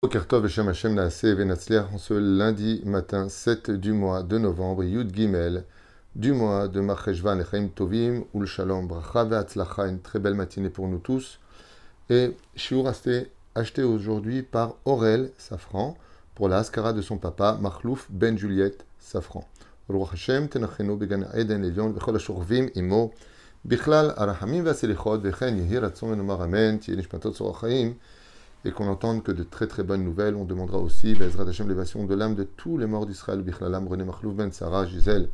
En ce lundi matin 7 du mois de novembre, Yud Gimel, du mois de Marcheshvan Echaim Tovim, Ul Shalom Bracha une très belle matinée pour nous tous. Et Shiur acheté, acheté aujourd'hui par Aurel Safran pour la Haskara de son papa, Marlouf Ben Juliette Safran. Ruach Hashem Tenachenu Began Eden Elion Vechol Ashurvim Imo Bichlal Arahamim Vaselichot Vechen Yehi Ratzon Enomar Amen Tiye Nishmatot Sorachayim et qu'on entende que de très très bonnes nouvelles. On demandera aussi, Bezrat Hashem, l'évasion de l'âme de tous les morts d'Israël, Bichlalam, René Machlouf Ben Sarah, Gisèle,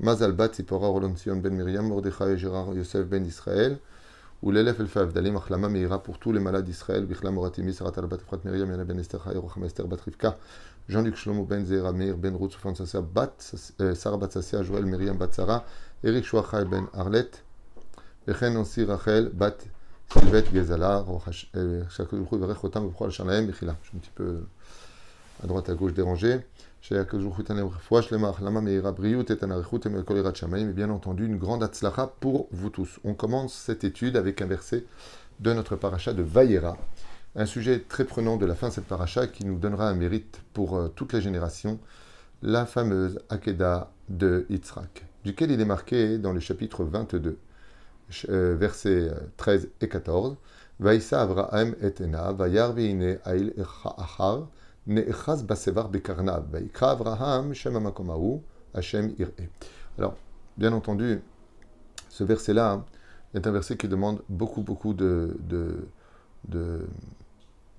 Mazal Bat, Zipora, Roland Sion Ben Miriam, Mordechai, Gérard, Yosef Ben Israël, ou l'élève El Fav, Dalim, Achlama, Meira, pour tous les malades d'Israël, Bichlam, Moratimi, Sarat Al Bat, Efrat Miriam, Yana Ben Esther, Rocham Esther, Bat Rivka, Jean-Luc Shlomo Ben Zera, Meir Ben Ruth, Soufan Sassia, Bat, Sarah Bat Sassia, Joël Miriam Bat Sarah, Eric Chouachai Ben Arlet, Bechen Ansi Rachel, Bat Sylvette Gezala, suis un petit peu à droite, à gauche dérangé. Et bien entendu, une grande Atzlacha pour vous tous. On commence cette étude avec un verset de notre paracha de Vayera, un sujet très prenant de la fin de cette paracha qui nous donnera un mérite pour euh, toutes les générations, la fameuse Akeda de Yitzhak, duquel il est marqué dans le chapitre 22 versets 13 et 14. Vaïsa Avraham et Ail basevar Avraham, Hashem. Alors, bien entendu, ce verset-là est un verset qui demande beaucoup, beaucoup de,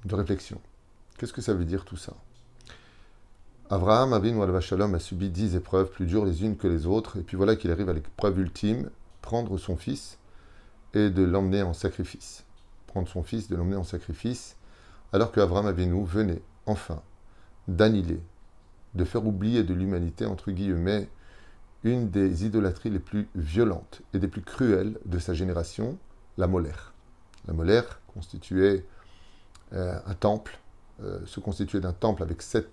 réflexion. Qu'est-ce que ça veut dire tout ça? Abraham, Avin Walva Shalom, a subi dix épreuves plus dures les unes que les autres, et puis voilà qu'il arrive à l'épreuve ultime, prendre son fils et de l'emmener en sacrifice. Prendre son fils, de l'emmener en sacrifice, alors que Abraham Avinu venait enfin d'annihiler, de faire oublier de l'humanité, entre guillemets, une des idolâtries les plus violentes et des plus cruelles de sa génération, la molaire. La molaire constituait euh, un temple, euh, se constituait d'un temple avec sept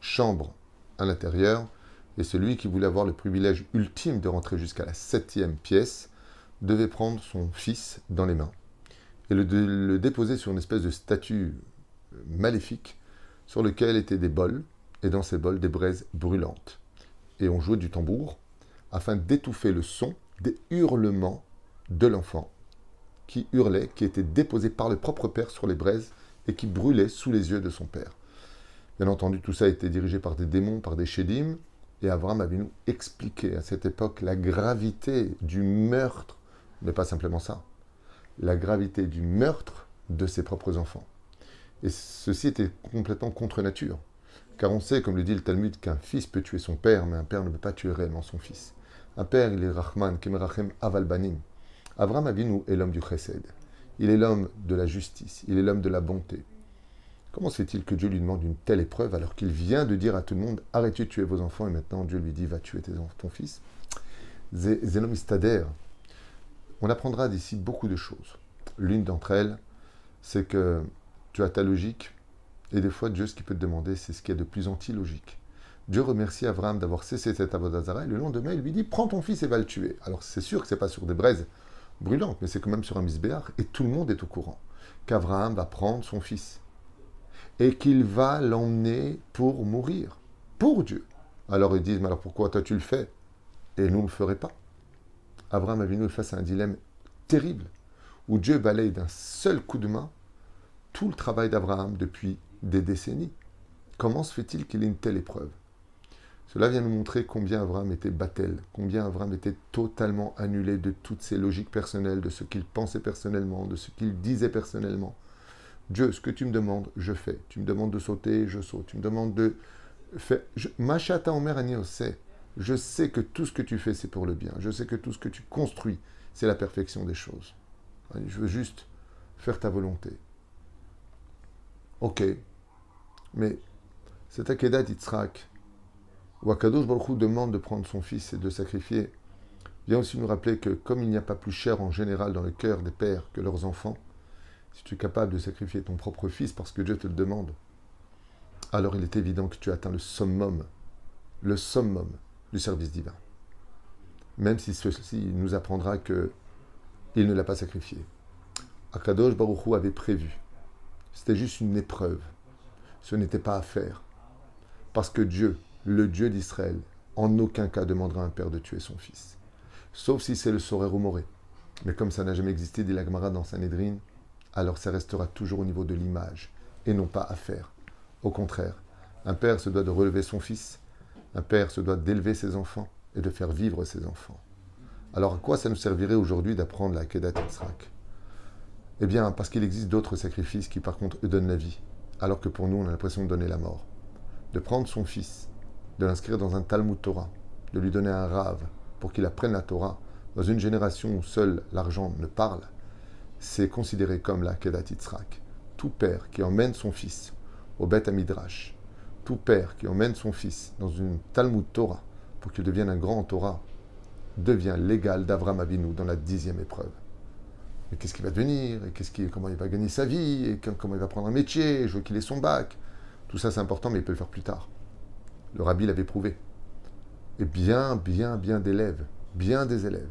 chambres à l'intérieur, et celui qui voulait avoir le privilège ultime de rentrer jusqu'à la septième pièce devait prendre son fils dans les mains et le, déposer sur une espèce de statue maléfique sur lequel étaient des bols, et dans ces bols des braises brûlantes. Et on jouait du tambour afin d'étouffer le son des hurlements de l'enfant qui hurlait, qui était déposé par le propre père sur les braises et qui brûlait sous les yeux de son père. Bien entendu, tout ça été dirigé par des démons, par des chédim, et Abraham avait nous expliqué à cette époque la gravité du meurtre mais pas simplement ça, la gravité du meurtre de ses propres enfants. Et ceci était complètement contre nature. Car on sait, comme le dit le Talmud, qu'un fils peut tuer son père, mais un père ne peut pas tuer réellement son fils. Un père, il est Rahman, Kemerachem Avalbanim. Avram Avinu est l'homme du chesed. Il est l'homme de la justice. Il est l'homme de la bonté. Comment se fait-il que Dieu lui demande une telle épreuve alors qu'il vient de dire à tout le monde arrêtez de tuer vos enfants et maintenant Dieu lui dit va tuer ton fils Zénom on apprendra d'ici beaucoup de choses. L'une d'entre elles, c'est que tu as ta logique, et des fois, Dieu, ce qu'il peut te demander, c'est ce qui est de plus anti-logique. Dieu remercie Abraham d'avoir cessé cet avodazara, et le lendemain, il lui dit Prends ton fils et va le tuer. Alors, c'est sûr que ce n'est pas sur des braises brûlantes, mais c'est quand même sur un misbéar, et tout le monde est au courant qu'Abraham va prendre son fils, et qu'il va l'emmener pour mourir, pour Dieu. Alors ils disent Mais alors pourquoi toi tu le fais? Et nous ne le ferait pas Abraham Avinu face à un dilemme terrible, où Dieu balaye d'un seul coup de main tout le travail d'Abraham depuis des décennies. Comment se fait-il qu'il ait une telle épreuve? Cela vient nous montrer combien Abraham était battel, combien Abraham était totalement annulé de toutes ses logiques personnelles, de ce qu'il pensait personnellement, de ce qu'il disait personnellement. Dieu, ce que tu me demandes, je fais. Tu me demandes de sauter, je saute. Tu me demandes de faire. Machata Omer sait. Je sais que tout ce que tu fais, c'est pour le bien. Je sais que tout ce que tu construis, c'est la perfection des choses. Je veux juste faire ta volonté. Ok. Mais cet Akedat Yitzhak, où Akadosh Baruch demande de prendre son fils et de sacrifier, vient aussi nous rappeler que comme il n'y a pas plus cher en général dans le cœur des pères que leurs enfants, si tu es capable de sacrifier ton propre fils parce que Dieu te le demande, alors il est évident que tu atteins le summum, le summum du service divin. Même si ceci nous apprendra que il ne l'a pas sacrifié. Akadosh Baruchou avait prévu. C'était juste une épreuve. ce n'était pas à faire. Parce que Dieu, le Dieu d'Israël, en aucun cas demandera à un père de tuer son fils. Sauf si c'est le Sorer ou Moré. Mais comme ça n'a jamais existé, dit l'Agmara dans Sanhedrin, alors ça restera toujours au niveau de l'image et non pas à faire. Au contraire, un père se doit de relever son fils, un père se doit d'élever ses enfants et de faire vivre ses enfants. Alors à quoi ça nous servirait aujourd'hui d'apprendre la Kedat Yitzhak? Eh bien, parce qu'il existe d'autres sacrifices qui par contre donnent la vie, alors que pour nous on a l'impression de donner la mort. De prendre son fils, de l'inscrire dans un Talmud Torah, de lui donner un rave pour qu'il apprenne la Torah, dans une génération où seul l'argent ne parle, c'est considéré comme la Kedat Yitzhak. Tout père qui emmène son fils au Beth Midrash, tout père qui emmène son fils dans une Talmud Torah pour qu'il devienne un grand Torah, devient l'égal d'Avram Avinu dans la dixième épreuve. Mais qu'est-ce qu'il va devenir et qu'est-ce comment il va gagner sa vie et comment il va prendre un métier Je veux qu'il ait son bac? Tout ça c'est important, mais il peut le faire plus tard. Le rabbi l'avait prouvé. Et bien, bien, bien d'élèves, bien des élèves,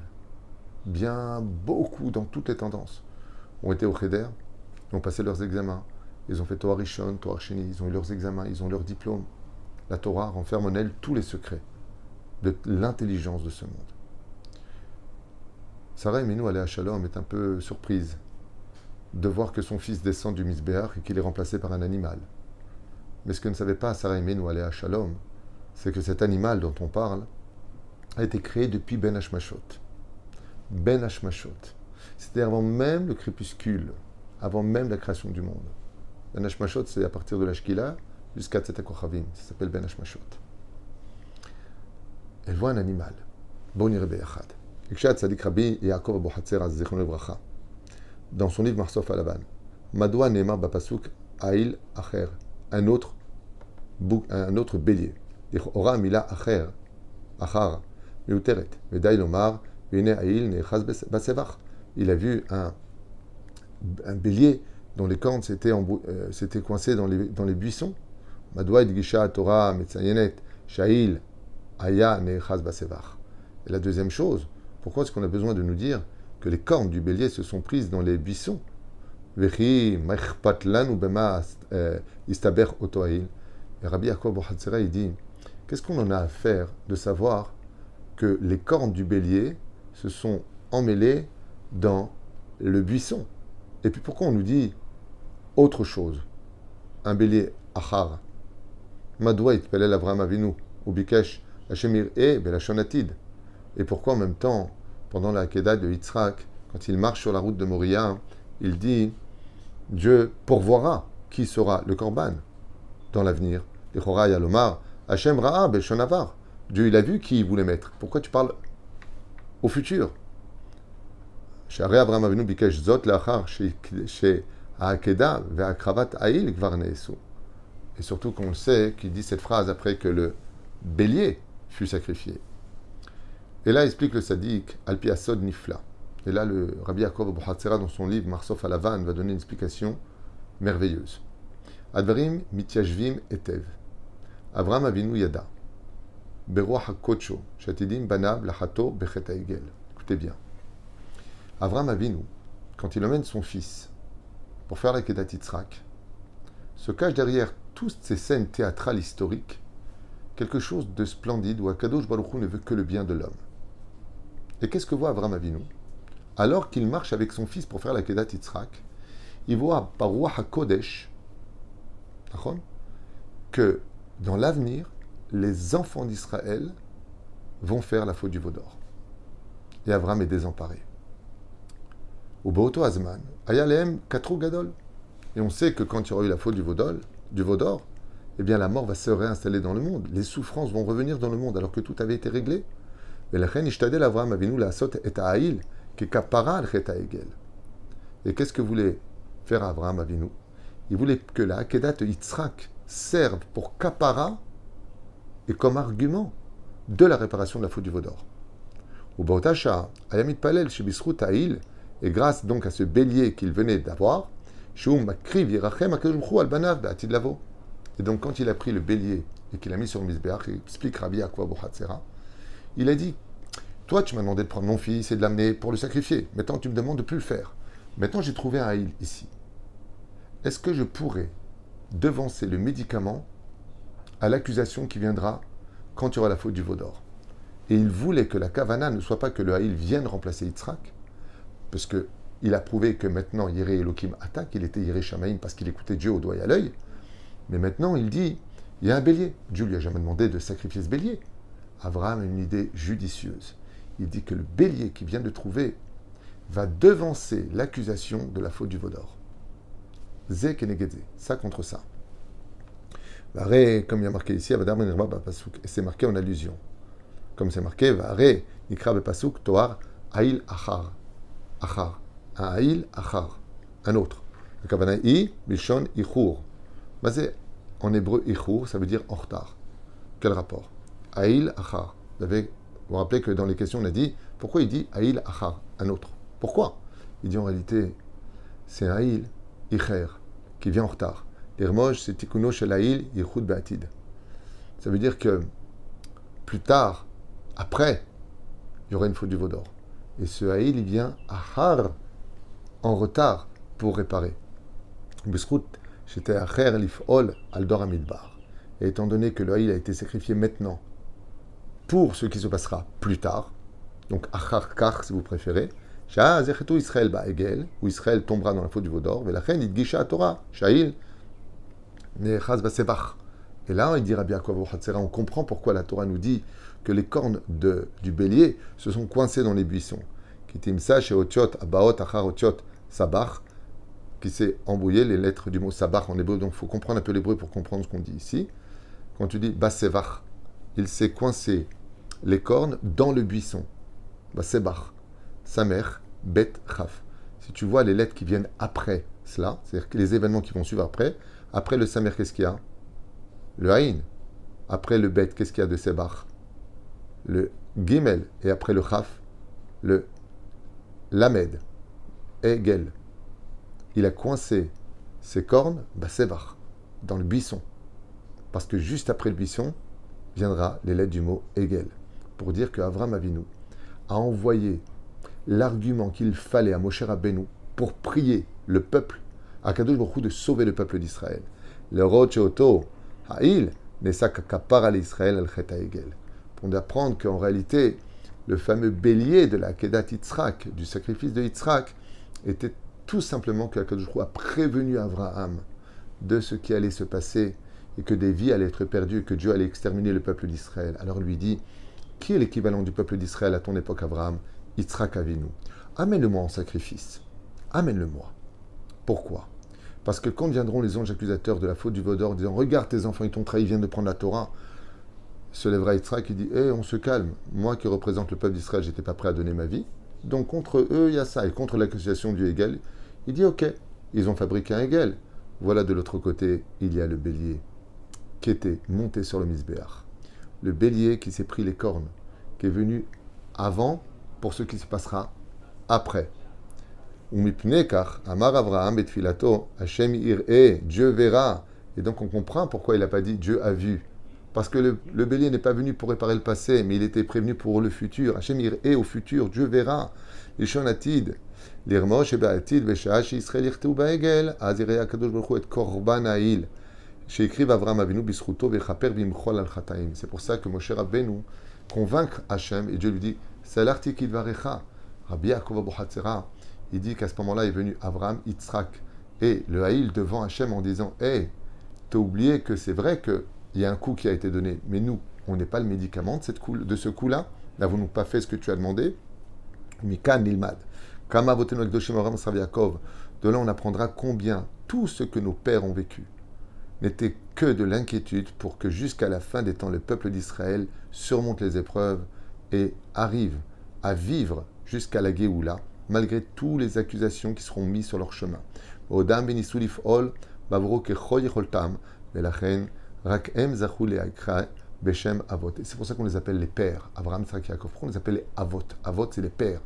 bien beaucoup dans toutes les tendances, ont été au Cheder, ont passé leurs examens. Ils ont fait Torah Rishon, Torah Sheni, ils ont eu leurs examens, ils ont leur diplôme. La Torah renferme en elle tous les secrets de l'intelligence de ce monde. Sarah Eminou, allée Shalom, est un peu surprise de voir que son fils descend du Misbéach et qu'il est remplacé par un animal. Mais ce que ne savait pas Sarah Eminou, allée Shalom, c'est que cet animal dont on parle a été créé depuis Ben Hashmashot. Ben Hashmashot. C'était avant même le crépuscule, avant même la création du monde. Ben Hashmashot, c'est à partir de l'Ashkila jusqu'à Tzetakochavim. Ça s'appelle Ben Hashmashot. Elle voit un animal. Bon Beyachad. Sadik Rabbi Yaakov Abu Hatzer Dans son livre Marsof Alavan. Madoua Neymar Bapasuk Aïl Acher. Un autre, un autre bélier. Ora Mila Acher. Achar. Meuteret. Vedaï Lomar. Vene Aïl Nechaz Basevach. Il a vu un, un bélier dont les cornes s'étaient euh, coincées dans les, buissons. Idgisha Torah Aya. Et la deuxième chose, pourquoi est-ce qu'on a besoin de nous dire que les cornes du bélier se sont prises dans les buissons? Euh, Et Rabbi Yaakov il dit Qu'est-ce qu'on en a à faire de savoir que les cornes du bélier se sont emmêlées dans le buisson? Et puis pourquoi on nous dit autre chose Un bélier achar. Madoua itpelel Avram Avinu, ou Bikesh, Hashemir e belashonatid. Et pourquoi en même temps, pendant la Kedah de Yitzhak, quand il marche sur la route de Moria, il dit Dieu pourvoira qui sera le Korban dans l'avenir. Et Yalomar, Hachem Ra'a Beshonavar. Dieu, il a vu qui il voulait mettre. Pourquoi tu parles au futur? Et surtout qu'on sait qu'il dit cette phrase après que le bélier fut sacrifié. Et là, explique le sadique, Alpi Asod Nifla. Et là, le Rabbi Yaakov Hatzera, dans son livre Marsof Alavan, va donner une explication merveilleuse. Advarim mityashvim etev. Avram avinu yada. Beroach hakocho. Shatidim banab lachato bechet Écoutez bien. Avram avinu, quand il emmène son fils pour faire la Kedat Yitzhak, se cache derrière toutes ces scènes théâtrales historiques quelque chose de splendide où Akadosh Baruch Hu ne veut que le bien de l'homme. Et qu'est-ce que voit Avram Avinu? Alors qu'il marche avec son fils pour faire la Kedat Yitzhak, il voit par HaKodesh que dans l'avenir, les enfants d'Israël vont faire la faute du Vaudor. Et Avram est désemparé. Au Baoto Azman, Ayalem Katrou Gadol. Et on sait que quand il y aura eu la faute du Vaudor, du Vaudor, eh bien la mort va se réinstaller dans le monde. Les souffrances vont revenir dans le monde alors que tout avait été réglé. Et qu'est-ce que voulait faire Abraham Avinu? Il voulait que la Akedat Yitzhak serve pour kapara et comme argument de la réparation de la faute du Vaudor. Et grâce donc à ce bélier qu'il venait d'avoir, et donc quand il a pris le bélier et qu'il a mis sur le misbéach, il explique Rabbi Akwa il a dit Toi, tu m'as demandé de prendre mon fils et de l'amener pour le sacrifier. Maintenant, tu me demandes de plus le faire. Maintenant, j'ai trouvé un haïl ici. Est-ce que je pourrais devancer le médicament à l'accusation qui viendra quand il y aura la faute du veau d'or? Et il voulait que la kavana ne soit pas que le haïl vienne remplacer Yitzhak, parce que il a prouvé que maintenant Yiré Elohim attaque, il était Yiré Shamaim parce qu'il écoutait Dieu au doigt et à l'œil. Mais maintenant il dit, il y a un bélier. Dieu lui a jamais demandé de sacrifier ce bélier. Abraham a une idée judicieuse. Il dit que le bélier qu'il vient de trouver va devancer l'accusation de la faute du Vaudor. Zé Kenegedze, ça contre ça. Comme il y a marqué ici, et c'est marqué en allusion. Comme c'est marqué, Vare, Nikra Pasuk, Toar, Aïl Achar. Achar. Un Aïl Achar. Un autre. Le Kavana I, Bishon Ichur. Basé en hébreu Ichur, ça veut dire en retard. Quel rapport? Aïl Achar. Vous avez, vous, vous rappelez que dans les questions, on a dit pourquoi il dit Aïl Achar, un autre Pourquoi? Il dit en réalité, c'est Aïl Icher, qui vient en retard. L'Irmoj, c'est Tikuno Shelaïl Yichud Be'atid. Ça veut dire que plus tard, après, il y aura une faute du Vaudor. Et ce Haïl, il vient à Har, en retard, pour réparer. J'étais Lif'ol Aldor Amidbar. Et étant donné que le Haïl a été sacrifié maintenant, pour ce qui se passera plus tard, donc Achar Kar si vous préférez, Israël Ba'egel, où Israël tombera dans la faute du Vaudor, la reine. Et là, il dit Rabbi on comprend pourquoi la Torah nous dit que les cornes de, du bélier se sont coincées dans les buissons. Kitimsa chez Otiot, Abaot, Achar Otiot, Sabach, qui s'est embrouillé les lettres du mot Sabach en hébreu. Donc il faut comprendre un peu l'hébreu pour comprendre ce qu'on dit ici. Quand tu dis Basevach, il s'est coincé les cornes dans le buisson. Basebach, Samer, Bet, Chaf. Si tu vois les lettres qui viennent après cela, c'est-à-dire les événements qui vont suivre après, après le Samer, qu'est-ce qu'il y a? Le Haïn. Après le Bet, qu'est-ce qu'il y a de Sebach? Le Gimel, et après le Chaf, le Lamed, Egel. Il a coincé ses cornes, bah dans le buisson. Parce que juste après le buisson, viendra les lettres du mot Egel. Pour dire que Avram Avinu a envoyé l'argument qu'il fallait à Moshe Rabbeinu pour prier le peuple, à Kadosh Baruch de sauver le peuple d'Israël. Le Rocheoto, Ha'il, Nesak Kapar al Israël al Egel pour apprendre qu'en réalité, le fameux bélier de la Kedat Yitzhak, du sacrifice de Yitzhak, était tout simplement que a prévenu Abraham de ce qui allait se passer et que des vies allaient être perdues et que Dieu allait exterminer le peuple d'Israël. Alors lui dit, qui est l'équivalent du peuple d'Israël à ton époque, Abraham? Yitzhak Avinu. Amène-le-moi en sacrifice. Amène-le-moi. Pourquoi? Parce que quand viendront les anges accusateurs de la faute du Vaudor, disant Regarde, tes enfants, ils t'ont trahi, ils viennent de prendre la Torah, se lèvera Yitzhak qui dit Eh, on se calme. Moi qui représente le peuple d'Israël, j'étais pas prêt à donner ma vie. Donc contre eux, il y a ça. Et contre l'accusation du Hegel, il dit Ok, ils ont fabriqué un Hegel. Voilà de l'autre côté, il y a le bélier qui était monté sur le Misbéach. Le bélier qui s'est pris les cornes, qui est venu avant pour ce qui se passera après. car Amar Avraham et Hashem Dieu verra. Et donc on comprend pourquoi il n'a pas dit Dieu a vu. Parce que le, bélier n'est pas venu pour réparer le passé, mais il était prévenu pour le futur. Hachem est au futur, Dieu verra. Lishonatid. L'irmosh et ba'atid, v'sha'ash Yisrael yirteu ba'egel, azirei akadosh baruch et korban ha'il. Sheikriv Avram Avinu bisruto v'chaper v'imchol al chataim. C'est pour ça que Moshe Rabbeinu convaincre Hachem, et Dieu lui dit, c'est l'article varecha. Rabbi Yaakov Abuhatzera, il dit qu'à ce moment-là est venu Avram, Yitzhak et le Haïl devant Hachem en disant, hé, hey, t'as oublié que c'est vrai que il y a un coup qui a été donné, mais nous, on n'est pas le médicament de, cette coup-là. N'avons-nous pas fait ce que tu as demandé? Mikan Nilmad. Kama De là, on apprendra combien tout ce que nos pères ont vécu n'était que de l'inquiétude pour que jusqu'à la fin des temps, le peuple d'Israël surmonte les épreuves et arrive à vivre jusqu'à la Géoula, malgré toutes les accusations qui seront mises sur leur chemin. Odam ol, mais la reine c'est pour ça qu'on les appelle les pères. Abraham, Isaac, Yaakov. Pourquoi on les appelle les Avot Avot, c'est les pères.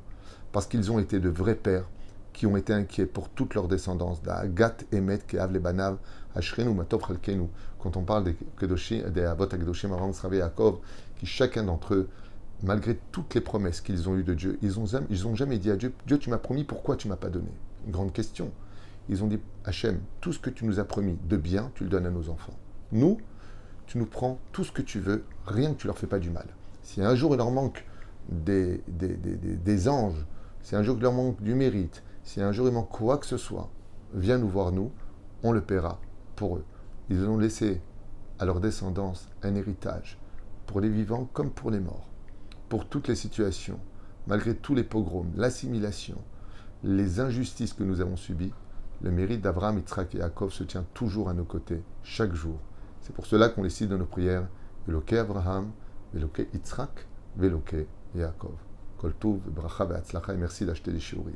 Parce qu'ils ont été de vrais pères qui ont été inquiets pour toute leur descendance. Gat, Emet, Keav, Lebanav, Ashrenu, Matov, Chalkenu. Quand on parle des Kedoshim, des Avot, Kedoshim, Abraham, Israël, Yaakov, qui chacun d'entre eux, malgré toutes les promesses qu'ils ont eues de Dieu, ils n'ont ils ont jamais dit à Dieu Dieu, tu m'as promis, pourquoi tu m'as pas donné? Une grande question. Ils ont dit Hachem, tout ce que tu nous as promis de bien, tu le donnes à nos enfants. Nous, tu nous prends tout ce que tu veux, rien que tu leur fais pas du mal. Si un jour il leur manque des, anges, si un jour il leur manque du mérite, si un jour il manque quoi que ce soit, viens nous voir nous, on le paiera pour eux. Ils ont laissé à leur descendance un héritage, pour les vivants comme pour les morts, pour toutes les situations, malgré tous les pogroms, l'assimilation, les injustices que nous avons subies, le mérite d'Abraham, Yitzhak et Yaakov se tient toujours à nos côtés, chaque jour. C'est pour cela qu'on les cite dans nos prières Veloke Abraham, Veloke Yitzhak, Veloke Yaakov. Kol Tov, Bracha et merci d'acheter des shiurim.